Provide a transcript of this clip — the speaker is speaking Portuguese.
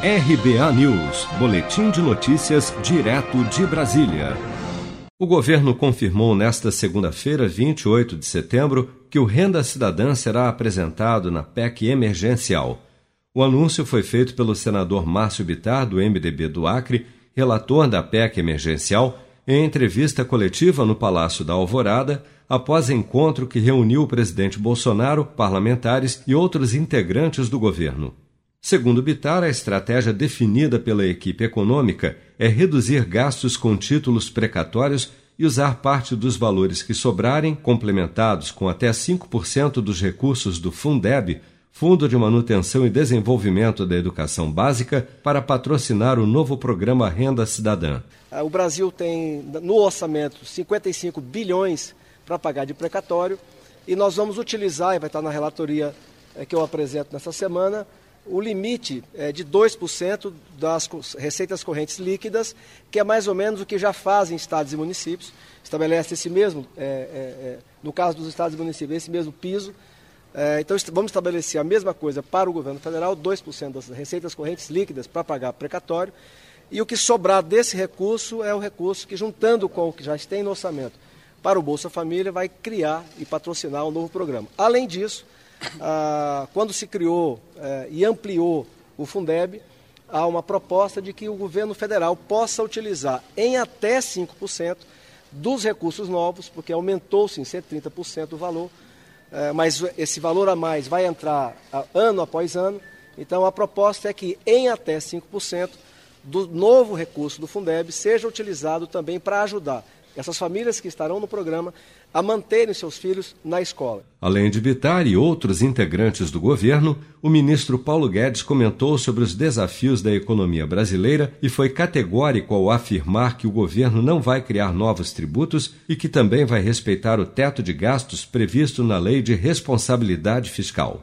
RBA News, Boletim de Notícias, direto de Brasília. O governo confirmou nesta segunda-feira, 28 de setembro, que o Renda Cidadã será apresentado na PEC emergencial. O anúncio foi feito pelo senador Márcio Bitar, do MDB do Acre, relator da PEC emergencial, em entrevista coletiva no Palácio da Alvorada, após encontro que reuniu o presidente Bolsonaro, parlamentares e outros integrantes do governo. Segundo Bitar, a estratégia definida pela equipe econômica é reduzir gastos com títulos precatórios e usar parte dos valores que sobrarem, complementados com até 5% dos recursos do Fundeb, Fundo de Manutenção e Desenvolvimento da Educação Básica, para patrocinar o novo programa Renda Cidadã. Ah, o Brasil tem no orçamento 55 bilhões para pagar de precatório e nós vamos utilizar, e vai estar na relatoria eh, que eu apresento nessa semana, o limite é de 2% das receitas correntes líquidas, que é mais ou menos o que já fazem estados e municípios. Estabelece esse mesmo, é, é, é no caso dos estados e municípios, esse mesmo piso. É, então, vamos estabelecer a mesma coisa para o governo federal, 2% das receitas correntes líquidas para pagar precatório. E o que sobrar desse recurso é o recurso que, juntando com o que já tem no orçamento para o Bolsa Família, vai criar e patrocinar um novo programa. Além disso, ah, quando se criou eh, e ampliou o Fundeb, há uma proposta de que o governo federal possa utilizar em até 5% dos recursos novos, porque aumentou-se em 130% o valor, eh, mas esse valor a mais vai entrar ano após ano. Então a proposta é que em até 5% do novo recurso do Fundeb seja utilizado também para ajudar essas famílias que estarão no programa a manterem seus filhos na escola. Além de Bitar e outros integrantes do governo, o ministro Paulo Guedes comentou sobre os desafios da economia brasileira e foi categórico ao afirmar que o governo não vai criar novos tributos e que também vai respeitar o teto de gastos previsto na Lei de Responsabilidade Fiscal.